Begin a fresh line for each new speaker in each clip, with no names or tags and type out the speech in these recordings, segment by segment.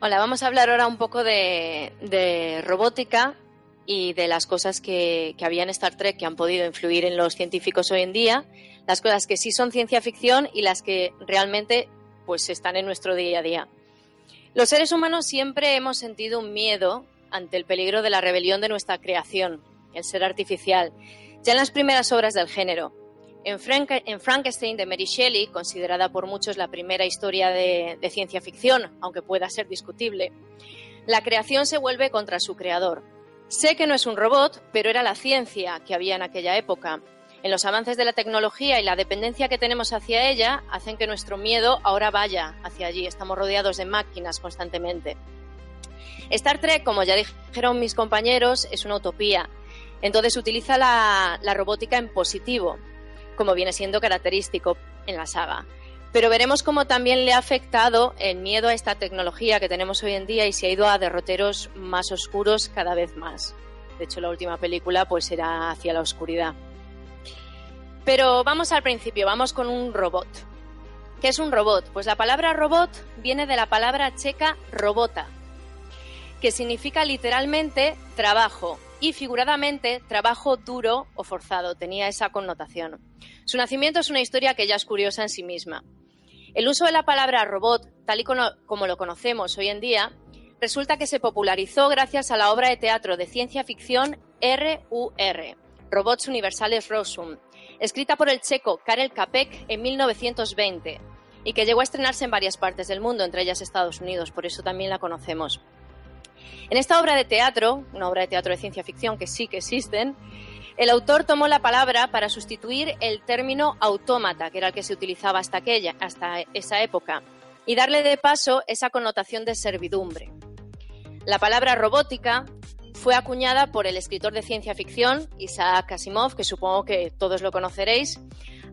Hola, vamos a hablar ahora un poco de, robótica y de las cosas que, que, había en Star Trek que han podido influir en los científicos hoy en día, las cosas que sí son ciencia ficción y las que realmente pues están en nuestro día a día. Los seres humanos siempre hemos sentido un miedo ante el peligro de la rebelión de nuestra creación, el ser artificial, ya en las primeras obras del género. En, Frankenstein de Mary Shelley, considerada por muchos la primera historia de, ciencia ficción, aunque pueda ser discutible, la creación se vuelve contra su creador. Sé que no es un robot, pero era la ciencia que había en aquella época. En los avances de la tecnología y la dependencia que tenemos hacia ella hacen que nuestro miedo ahora vaya hacia allí. Estamos rodeados de máquinas constantemente. Star Trek, como ya dijeron mis compañeros, es una utopía. Entonces utiliza la robótica en positivo, como viene siendo característico en la saga. Pero veremos cómo también le ha afectado el miedo a esta tecnología que tenemos hoy en día y se ha ido a derroteros más oscuros cada vez más. De hecho, la última película pues era hacia la oscuridad. Pero vamos al principio, vamos con un robot. ¿Qué es un robot? Pues la palabra robot viene de la palabra checa robota, que significa literalmente trabajo y figuradamente trabajo duro o forzado. Tenía esa connotación. Su nacimiento es una historia que ya es curiosa en sí misma. El uso de la palabra robot, tal y como lo conocemos hoy en día, resulta que se popularizó gracias a la obra de teatro de ciencia ficción RUR, Robots Universales Rosum, escrita por el checo Karel Capek en 1920 y que llegó a estrenarse en varias partes del mundo, entre ellas Estados Unidos, por eso también la conocemos. En esta obra de teatro, una obra de teatro de ciencia ficción que sí que existen, el autor tomó la palabra para sustituir el término autómata, que era el que se utilizaba hasta, aquella, hasta esa época, y darle de paso esa connotación de servidumbre. La palabra robótica fue acuñada por el escritor de ciencia ficción Isaac Asimov, que supongo que todos lo conoceréis,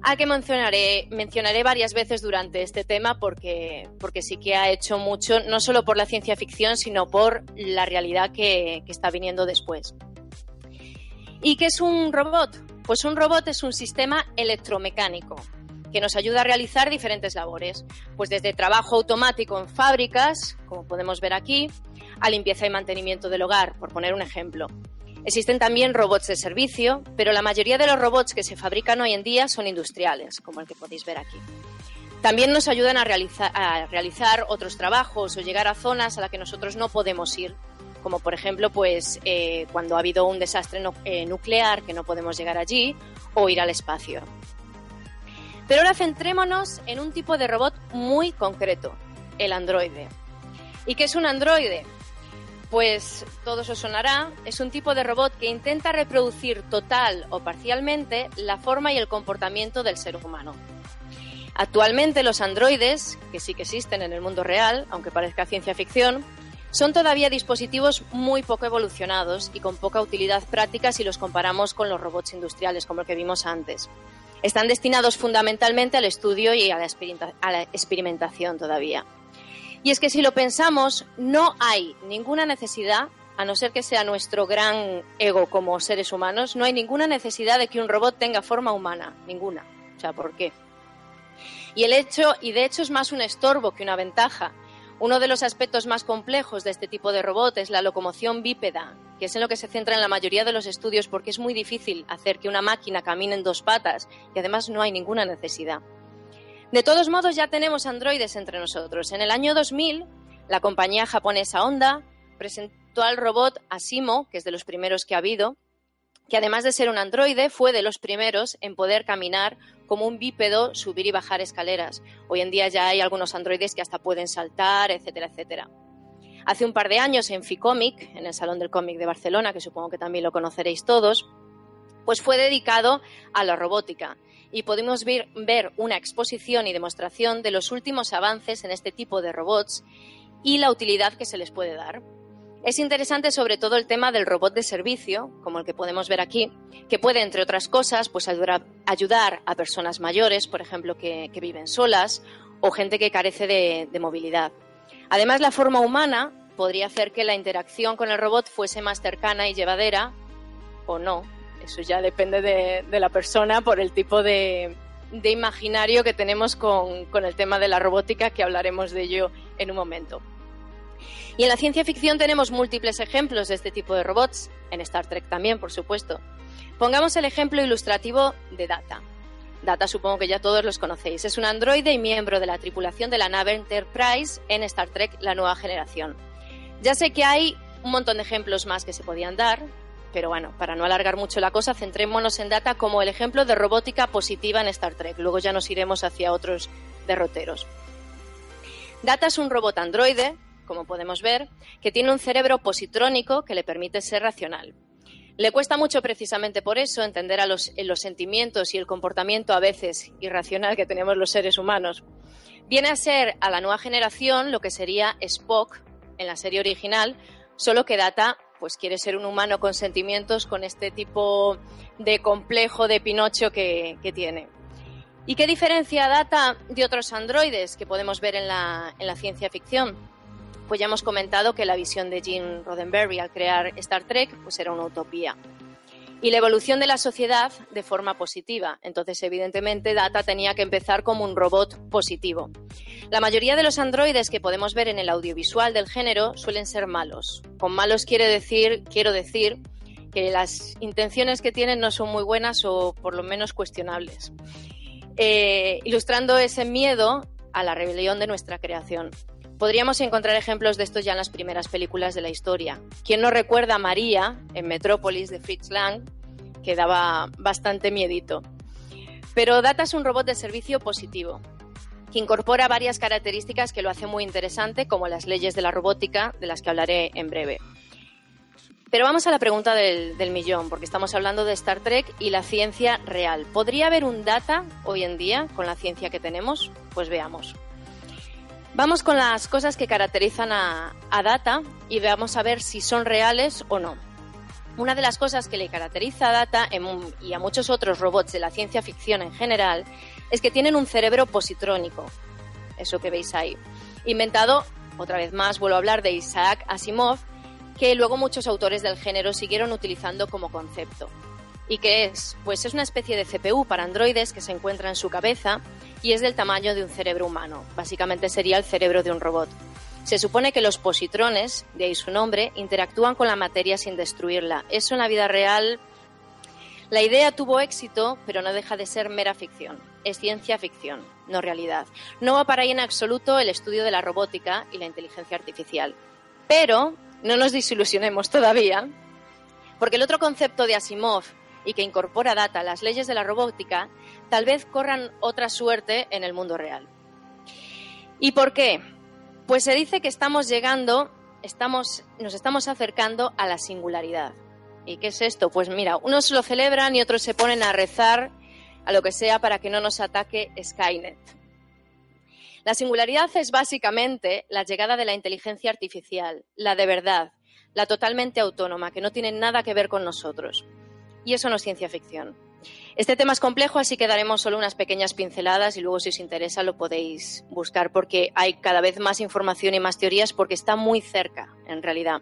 al que mencionaré, mencionaré varias veces durante este tema porque, porque sí que ha hecho mucho, no solo por la ciencia ficción, sino por la realidad que está viniendo después. ¿Y qué es un robot? Pues un robot es un sistema electromecánico que nos ayuda a realizar diferentes labores, pues desde trabajo automático en fábricas, como podemos ver aquí, a limpieza y mantenimiento del hogar, por poner un ejemplo. Existen también robots de servicio, pero la mayoría de los robots que se fabrican hoy en día son industriales, como el que podéis ver aquí. También nos ayudan a realizar, otros trabajos o llegar a zonas a las que nosotros no podemos ir, como por ejemplo pues eh, cuando ha habido un desastre eh, nuclear que no podemos llegar allí o ir al espacio. Pero ahora centrémonos en un tipo de robot muy concreto, el androide. ¿Y qué es un androide? Pues todo eso sonará, es un tipo de robot que intenta reproducir total o parcialmente la forma y el comportamiento del ser humano. Actualmente los androides, que sí que existen en el mundo real, aunque parezca ciencia ficción, son todavía dispositivos muy poco evolucionados y con poca utilidad práctica si los comparamos con los robots industriales, como el que vimos antes. Están destinados fundamentalmente al estudio y a la, experimentación todavía. Y es que si lo pensamos, no hay ninguna necesidad, a no ser que sea nuestro gran ego como seres humanos, no hay ninguna necesidad de que un robot tenga forma humana, ninguna. O sea, ¿por qué? Y el hecho, y de hecho es más un estorbo que una ventaja, uno de los aspectos más complejos de este tipo de robot es la locomoción bípeda, que es en lo que se centra en la mayoría de los estudios porque es muy difícil hacer que una máquina camine en dos patas y además no hay ninguna necesidad. De todos modos, ya tenemos androides entre nosotros. En el año 2000, la compañía japonesa Honda presentó al robot Asimo, que es de los primeros que ha habido, que además de ser un androide, fue de los primeros en poder caminar como un bípedo, subir y bajar escaleras. Hoy en día ya hay algunos androides que hasta pueden saltar, etcétera, etcétera. Hace un par de años en Ficomic, en el Salón del Cómic de Barcelona, que supongo que también lo conoceréis todos, pues fue dedicado a la robótica y pudimos ver, una exposición y demostración de los últimos avances en este tipo de robots y la utilidad que se les puede dar. Es interesante sobre todo el tema del robot de servicio, como el que podemos ver aquí, que puede, entre otras cosas, pues ayudar a personas mayores, por ejemplo, que, viven solas, o gente que carece de, movilidad. Además, la forma humana podría hacer que la interacción con el robot fuese más cercana y llevadera, o no. Eso ya depende de, la persona por el tipo de, imaginario que tenemos con el tema de la robótica, que hablaremos de ello en un momento. Y en la ciencia ficción tenemos múltiples ejemplos de este tipo de robots, en Star Trek también, por supuesto. Pongamos el ejemplo ilustrativo de Data. Data supongo que ya todos los conocéis. Es un androide y miembro de la tripulación de la nave Enterprise en Star Trek La Nueva Generación. Ya sé que hay un montón de ejemplos más que se podían dar, pero bueno, para no alargar mucho la cosa, centrémonos en Data como el ejemplo de robótica positiva en Star Trek. Luego ya nos iremos hacia otros derroteros. Data es un robot androide como podemos ver, que tiene un cerebro positrónico que le permite ser racional. Le cuesta mucho precisamente por eso entender a los, los sentimientos y el comportamiento a veces irracional que tenemos los seres humanos. Viene a ser a la nueva generación lo que sería Spock en la serie original, solo que Data pues quiere ser un humano con sentimientos, con este tipo de complejo de Pinocho que, tiene. ¿Y qué diferencia Data de otros androides que podemos ver en la, en la ciencia ficción? pues ya hemos comentado que la visión de Gene Roddenberry al crear Star Trek pues era una utopía. Y la evolución de la sociedad de forma positiva. Entonces, evidentemente, Data tenía que empezar como un robot positivo. La mayoría de los androides que podemos ver en el audiovisual del género suelen ser malos. Con malos quiere decir, quiero decir que las intenciones que tienen no son muy buenas o por lo menos cuestionables. Eh, ilustrando ese miedo a la rebelión de nuestra creación. Podríamos encontrar ejemplos de esto ya en las primeras películas de la historia. ¿Quién no recuerda a María en Metrópolis de Fritz Lang, que daba bastante miedito? Pero Data es un robot de servicio positivo, que incorpora varias características que lo hacen muy interesante, como las leyes de la robótica, de las que hablaré en breve. Pero vamos a la pregunta del, del, millón, porque estamos hablando de Star Trek y la ciencia real. ¿Podría haber un data hoy en día con la ciencia que tenemos? Pues veamos. Vamos con las cosas que caracterizan a, Data y veamos a ver si son reales o no. Una de las cosas que le caracteriza a Data y a muchos otros robots de la ciencia ficción en general es que tienen un cerebro positrónico, eso que veis ahí, inventado, otra vez más vuelvo a hablar de Isaac Asimov, que luego muchos autores del género siguieron utilizando como concepto. ¿Y qué es? Pues es una especie de CPU para androides que se encuentra en su cabeza y es del tamaño de un cerebro humano. Básicamente sería el cerebro de un robot. Se supone que los positrones, de ahí su nombre, interactúan con la materia sin destruirla. Eso en la vida real. La idea tuvo éxito, pero no deja de ser mera ficción. Es ciencia ficción, no realidad. No va para ahí en absoluto el estudio de la robótica y la inteligencia artificial. Pero no nos desilusionemos todavía, porque el otro concepto de Asimov y que incorpora data a las leyes de la robótica, tal vez corran otra suerte en el mundo real. ¿Y por qué? Pues se dice que estamos llegando, estamos, nos estamos acercando a la singularidad. ¿Y qué es esto? Pues mira, unos lo celebran y otros se ponen a rezar a lo que sea para que no nos ataque Skynet. La singularidad es básicamente la llegada de la inteligencia artificial, la de verdad, la totalmente autónoma, que no tiene nada que ver con nosotros y eso no es ciencia ficción. Este tema es complejo, así que daremos solo unas pequeñas pinceladas y luego si os interesa lo podéis buscar porque hay cada vez más información y más teorías porque está muy cerca, en realidad.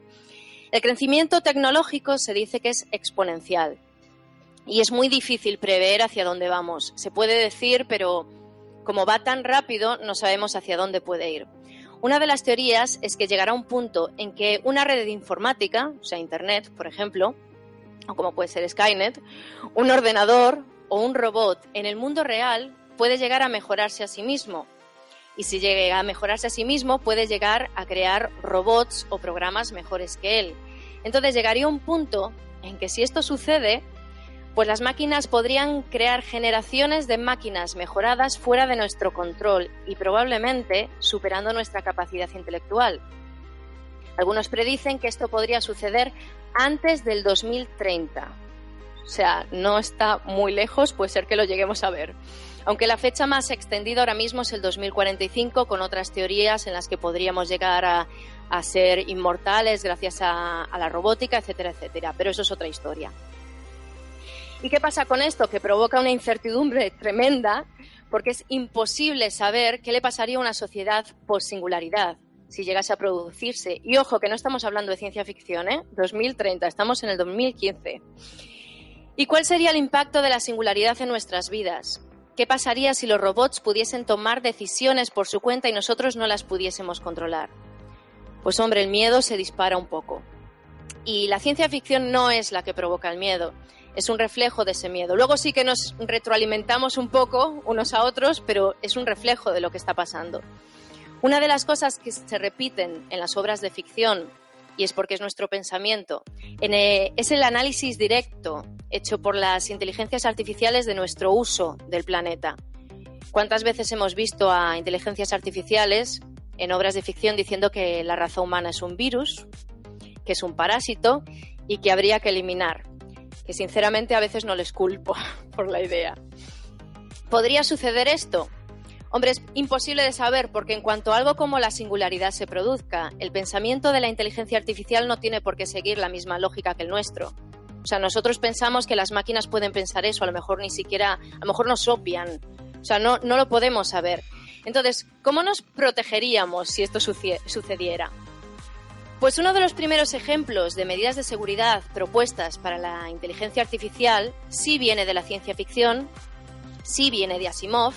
El crecimiento tecnológico se dice que es exponencial y es muy difícil prever hacia dónde vamos. Se puede decir, pero como va tan rápido no sabemos hacia dónde puede ir. Una de las teorías es que llegará un punto en que una red informática, o sea, Internet, por ejemplo, como puede ser Skynet, un ordenador o un robot en el mundo real puede llegar a mejorarse a sí mismo. Y si llega a mejorarse a sí mismo, puede llegar a crear robots o programas mejores que él. Entonces llegaría un punto en que si esto sucede, pues las máquinas podrían crear generaciones de máquinas mejoradas fuera de nuestro control y probablemente superando nuestra capacidad intelectual. Algunos predicen que esto podría suceder antes del 2030. O sea, no está muy lejos, puede ser que lo lleguemos a ver. Aunque la fecha más extendida ahora mismo es el 2045, con otras teorías en las que podríamos llegar a, ser inmortales gracias a, la robótica, etcétera, etcétera. Pero eso es otra historia. ¿Y qué pasa con esto? Que provoca una incertidumbre tremenda porque es imposible saber qué le pasaría a una sociedad por singularidad si llegase a producirse. Y ojo, que no estamos hablando de ciencia ficción, ¿eh? 2030, estamos en el 2015. ¿Y cuál sería el impacto de la singularidad en nuestras vidas? ¿Qué pasaría si los robots pudiesen tomar decisiones por su cuenta y nosotros no las pudiésemos controlar? Pues hombre, el miedo se dispara un poco. Y la ciencia ficción no es la que provoca el miedo, es un reflejo de ese miedo. Luego sí que nos retroalimentamos un poco unos a otros, pero es un reflejo de lo que está pasando. Una de las cosas que se repiten en las obras de ficción, y es porque es nuestro pensamiento, eh, es el análisis directo hecho por las inteligencias artificiales de nuestro uso del planeta. ¿Cuántas veces hemos visto a inteligencias artificiales en obras de ficción diciendo que la raza humana es un virus, que es un parásito y que habría que eliminar? que sinceramente a veces no les culpo por la idea. ¿Podría suceder esto? Hombre, es imposible de saber porque en cuanto algo como la singularidad se produzca, el pensamiento de la inteligencia artificial no tiene por qué seguir la misma lógica que el nuestro. O sea, nosotros pensamos que las máquinas pueden pensar eso, a lo mejor ni siquiera, a lo mejor nos opian. O sea, no, no lo podemos saber. Entonces, ¿cómo nos protegeríamos si esto sucediera? Pues uno de los primeros ejemplos de medidas de seguridad propuestas para la inteligencia artificial sí viene de la ciencia ficción, sí viene de Asimov,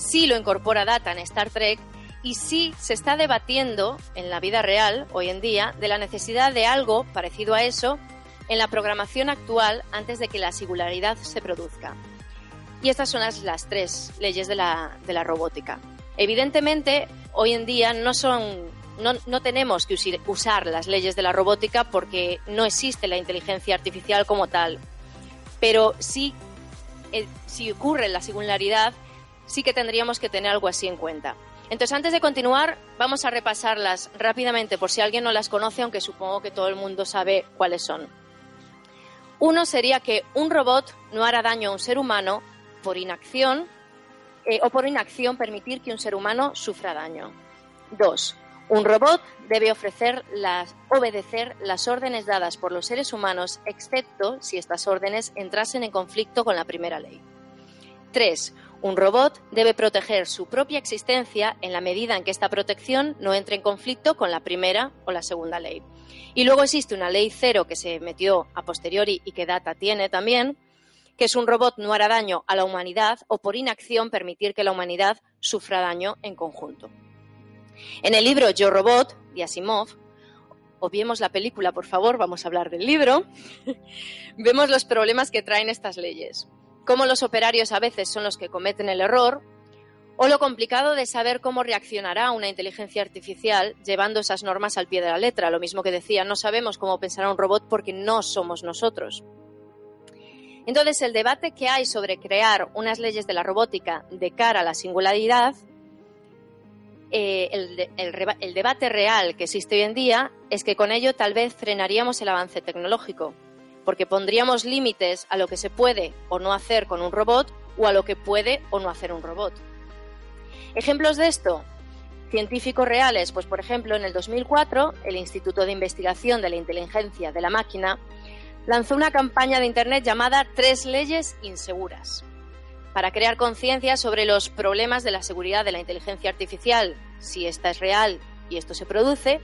sí lo incorpora Data en Star Trek y sí se está debatiendo en la vida real hoy en día de la necesidad de algo parecido a eso en la programación actual antes de que la singularidad se produzca. Y estas son las, las tres leyes de la, de la robótica. Evidentemente, hoy en día no son no, tenemos que usar las leyes de la robótica porque no existe la inteligencia artificial como tal. Pero sí, eh, si ocurre la singularidad, sí que tendríamos que tener algo así en cuenta. Entonces, antes de continuar, vamos a repasarlas rápidamente por si alguien no las conoce, aunque supongo que todo el mundo sabe cuáles son. Uno sería que un robot no hará daño a un ser humano por inacción eh, o por inacción permitir que un ser humano sufra daño. Dos, un robot debe ofrecer las, obedecer las órdenes dadas por los seres humanos, excepto si estas órdenes entrasen en conflicto con la primera ley. 3. Un robot debe proteger su propia existencia en la medida en que esta protección no entre en conflicto con la primera o la segunda ley. Y luego existe una ley cero que se metió a posteriori y que Data tiene también, que es un robot no hará daño a la humanidad o por inacción permitir que la humanidad sufra daño en conjunto. En el libro Yo Robot, de Asimov, obviemos la película, por favor, vamos a hablar del libro, vemos los problemas que traen estas leyes, cómo los operarios a veces son los que cometen el error, o lo complicado de saber cómo reaccionará una inteligencia artificial llevando esas normas al pie de la letra. Lo mismo que decía, no sabemos cómo pensará un robot porque no somos nosotros. Entonces, el debate que hay sobre crear unas leyes de la robótica de cara a la singularidad eh, el, debate real que existe hoy en día es que con ello tal vez frenaríamos el avance tecnológico, porque pondríamos límites a lo que se puede o no hacer con un robot o a lo que puede o no hacer un robot. Ejemplos de esto, científicos reales, pues por ejemplo en el 2004 el Instituto de Investigación de la Inteligencia de la Máquina lanzó una campaña de Internet llamada Tres leyes inseguras para crear conciencia sobre los problemas de la seguridad de la inteligencia artificial, si esta es real y esto se produce,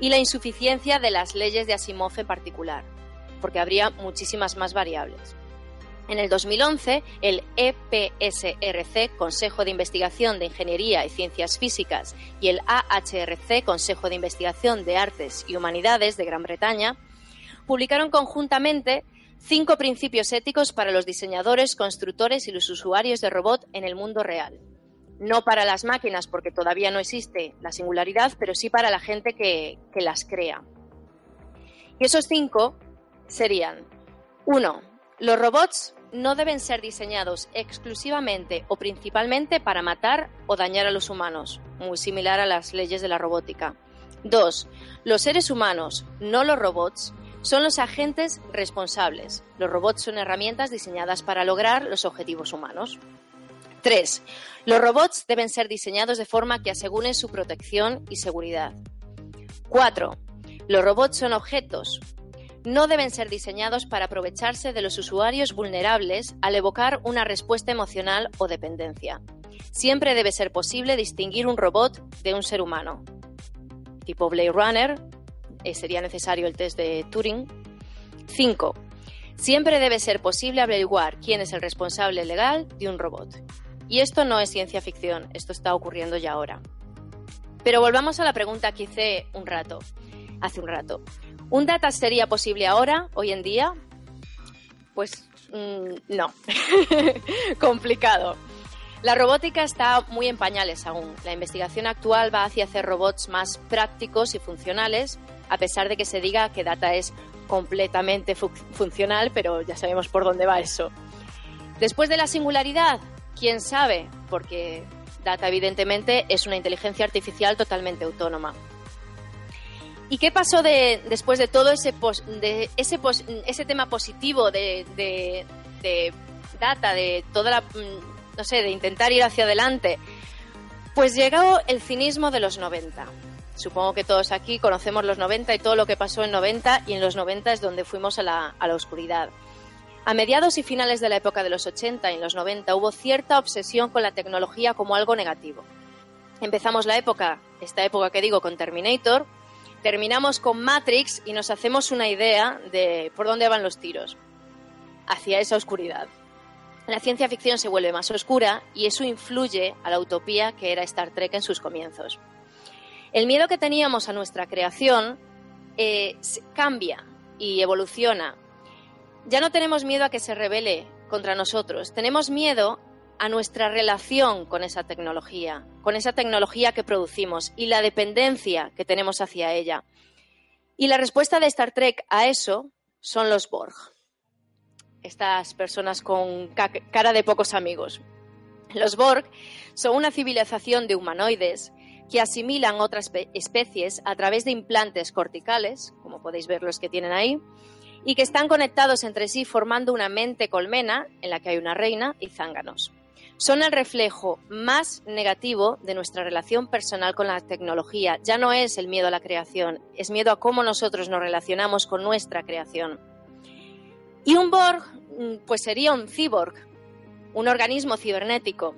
y la insuficiencia de las leyes de Asimov en particular, porque habría muchísimas más variables. En el 2011, el EPSRC, Consejo de Investigación de Ingeniería y Ciencias Físicas, y el AHRC, Consejo de Investigación de Artes y Humanidades de Gran Bretaña, publicaron conjuntamente Cinco principios éticos para los diseñadores, constructores y los usuarios de robot en el mundo real. No para las máquinas, porque todavía no existe la singularidad, pero sí para la gente que, las crea. Y esos cinco serían, uno, los robots no deben ser diseñados exclusivamente o principalmente para matar o dañar a los humanos, muy similar a las leyes de la robótica. Dos, los seres humanos, no los robots, son los agentes responsables. Los robots son herramientas diseñadas para lograr los objetivos humanos. 3. Los robots deben ser diseñados de forma que aseguren su protección y seguridad. 4. Los robots son objetos. No deben ser diseñados para aprovecharse de los usuarios vulnerables al evocar una respuesta emocional o dependencia. Siempre debe ser posible distinguir un robot de un ser humano. Tipo Blade Runner, eh, sería necesario el test de Turing. 5. Siempre debe ser posible averiguar quién es el responsable legal de un robot. Y esto no es ciencia ficción, esto está ocurriendo ya ahora. Pero volvamos a la pregunta que hice un rato, hace un rato. ¿Un data sería posible ahora, hoy en día? Pues mm, no. Complicado. La robótica está muy en pañales aún. La investigación actual va hacia hacer robots más prácticos y funcionales, a pesar de que se diga que Data es completamente funcional, pero ya sabemos por dónde va eso. Después de la singularidad, quién sabe, porque Data evidentemente es una inteligencia artificial totalmente autónoma. ¿Y qué pasó de, después de todo ese, de ese, ese tema positivo de, de, de, Data, de toda la, mm, no sé, de intentar ir hacia adelante? Pues llegó el cinismo de los 90 Supongo que todos aquí conocemos los 90 y todo lo que pasó en 90 y en los 90 es donde fuimos a la, a la oscuridad. A mediados y finales de la época de los 80 y en los 90 hubo cierta obsesión con la tecnología como algo negativo. Empezamos la época, esta época que digo, con Terminator, terminamos con Matrix y nos hacemos una idea de por dónde van los tiros, hacia esa oscuridad. La ciencia ficción se vuelve más oscura y eso influye a la utopía que era Star Trek en sus comienzos. El miedo que teníamos a nuestra creación eh, cambia y evoluciona. Ya no tenemos miedo a que se revele contra nosotros, tenemos miedo a nuestra relación con esa tecnología, con esa tecnología que producimos y la dependencia que tenemos hacia ella. Y la respuesta de Star Trek a eso son los Borg, estas personas con cara de pocos amigos. Los Borg son una civilización de humanoides que asimilan otras especies a través de implantes corticales, como podéis ver los que tienen ahí, y que están conectados entre sí formando una mente colmena en la que hay una reina y zánganos. Son el reflejo más negativo de nuestra relación personal con la tecnología. Ya no es el miedo a la creación, es miedo a cómo nosotros nos relacionamos con nuestra creación. Y un Borg, mm, pues sería un cyborg, un organismo cibernético,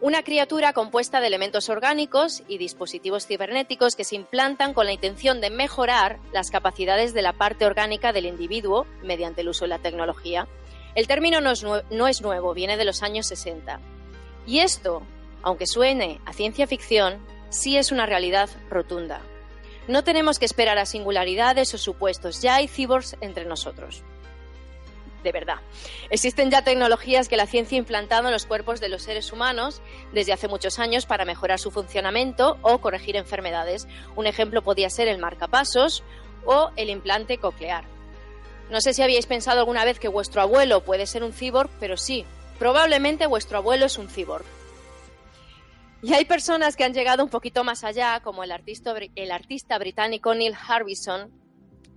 una criatura compuesta de elementos orgánicos y dispositivos cibernéticos que se implantan con la intención de mejorar las capacidades de la parte orgánica del individuo mediante el uso de la tecnología. El término no es, nuevo, viene de los años 60. Y esto, aunque suene a ciencia ficción, sí es una realidad rotunda. No tenemos que esperar a singularidades o supuestos, ya hay cyborgs entre nosotros de verdad. Existen ya tecnologías que la ciencia ha implantado en los cuerpos de los seres humanos desde hace muchos años para mejorar su funcionamiento o corregir enfermedades. Un ejemplo podría ser el marcapasos o el implante coclear. No sé si habíais pensado alguna vez que vuestro abuelo puede ser un cyborg, pero sí, probablemente vuestro abuelo es un cyborg. Y hay personas que han llegado un poquito más allá, como el artista, británico Neil Harbison,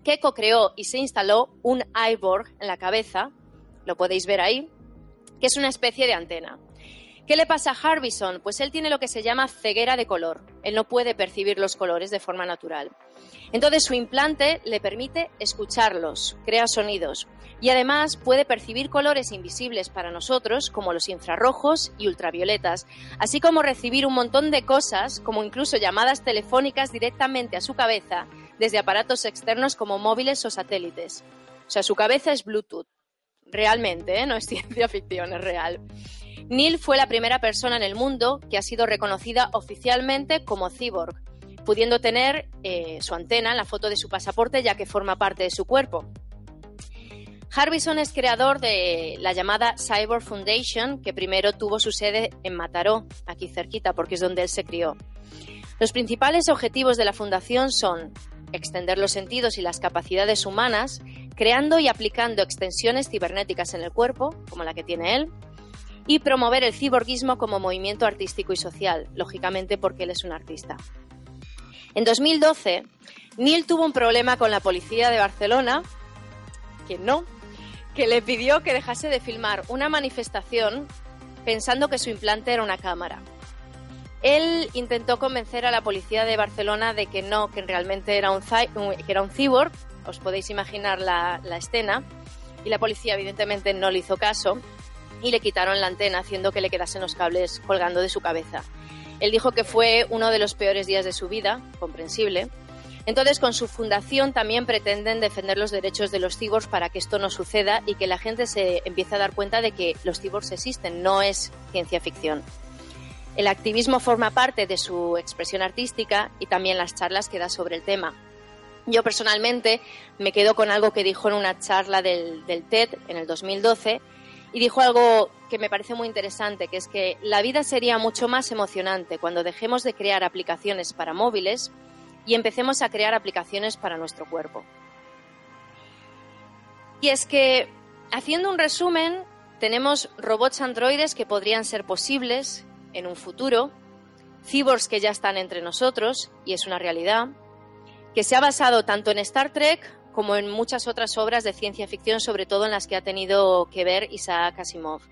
que co-creó y se instaló un iBorg en la cabeza, lo podéis ver ahí, que es una especie de antena. ¿Qué le pasa a Harbison? Pues él tiene lo que se llama ceguera de color. Él no puede percibir los colores de forma natural. Entonces su implante le permite escucharlos, crea sonidos y además puede percibir colores invisibles para nosotros como los infrarrojos y ultravioletas, así como recibir un montón de cosas como incluso llamadas telefónicas directamente a su cabeza desde aparatos externos como móviles o satélites. O sea, su cabeza es Bluetooth. Realmente, ¿eh? no es ciencia ficción, es real. Neil fue la primera persona en el mundo que ha sido reconocida oficialmente como cyborg, pudiendo tener eh, su antena en la foto de su pasaporte ya que forma parte de su cuerpo. Harbison es creador de la llamada Cyborg Foundation, que primero tuvo su sede en Mataró, aquí cerquita, porque es donde él se crió. Los principales objetivos de la fundación son extender los sentidos y las capacidades humanas, creando y aplicando extensiones cibernéticas en el cuerpo, como la que tiene él, y promover el ciborguismo como movimiento artístico y social, lógicamente porque él es un artista. En 2012, Neil tuvo un problema con la policía de Barcelona, que no, que le pidió que dejase de filmar una manifestación pensando que su implante era una cámara. Él intentó convencer a la policía de Barcelona de que no, que realmente era un, que era un cyborg, os podéis imaginar la, escena, y la policía evidentemente no le hizo caso y le quitaron la antena haciendo que le quedasen los cables colgando de su cabeza. Él dijo que fue uno de los peores días de su vida, comprensible. Entonces, con su fundación también pretenden defender los derechos de los cyborgs para que esto no suceda y que la gente se empiece a dar cuenta de que los cyborgs existen, no es ciencia ficción. El activismo forma parte de su expresión artística y también las charlas que da sobre el tema. Yo personalmente me quedo con algo que dijo en una charla del, TED en el 2012 y dijo algo que me parece muy interesante, que es que la vida sería mucho más emocionante cuando dejemos de crear aplicaciones para móviles y empecemos a crear aplicaciones para nuestro cuerpo. Y es que, haciendo un resumen, tenemos robots androides que podrían ser posibles en un futuro, cyborgs que ya están entre nosotros, y es una realidad, que se ha basado tanto en Star Trek como en muchas otras obras de ciencia ficción, sobre todo en las que ha tenido que ver Isaac Asimov.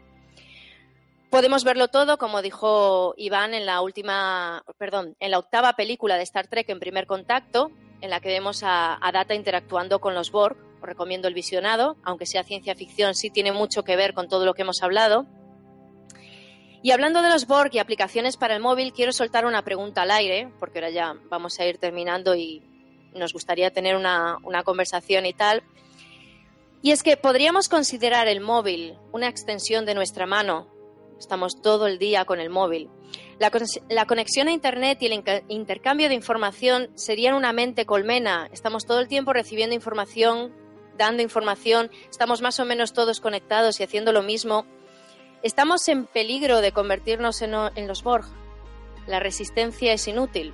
Podemos verlo todo, como dijo Iván en la última, perdón, en la octava película de Star Trek en primer contacto, en la que vemos a, a Data interactuando con los Borg. Os recomiendo el visionado, aunque sea ciencia ficción, sí tiene mucho que ver con todo lo que hemos hablado. Y hablando de los Borg y aplicaciones para el móvil, quiero soltar una pregunta al aire, porque ahora ya vamos a ir terminando y nos gustaría tener una, conversación y tal. Y es que podríamos considerar el móvil una extensión de nuestra mano. Estamos todo el día con el móvil. La, conexión a Internet y el intercambio de información serían una mente colmena. Estamos todo el tiempo recibiendo información, dando información, estamos más o menos todos conectados y haciendo lo mismo. Estamos en peligro de convertirnos en los Borg. La resistencia es inútil.